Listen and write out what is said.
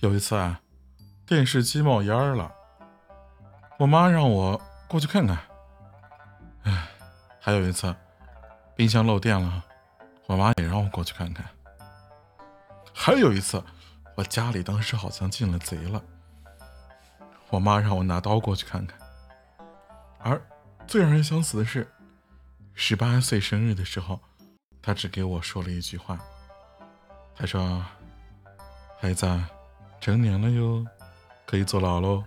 有一次啊，电视机冒烟了，我妈让我过去看看。唉，还有一次，冰箱漏电了，我妈也让我过去看看。还有一次，我家里当时好像进了贼了，我妈让我拿刀过去看看。而最让人想死的是，十八岁生日的时候，她只给我说了一句话，她说：“孩子，成年了哟，可以坐牢喽。”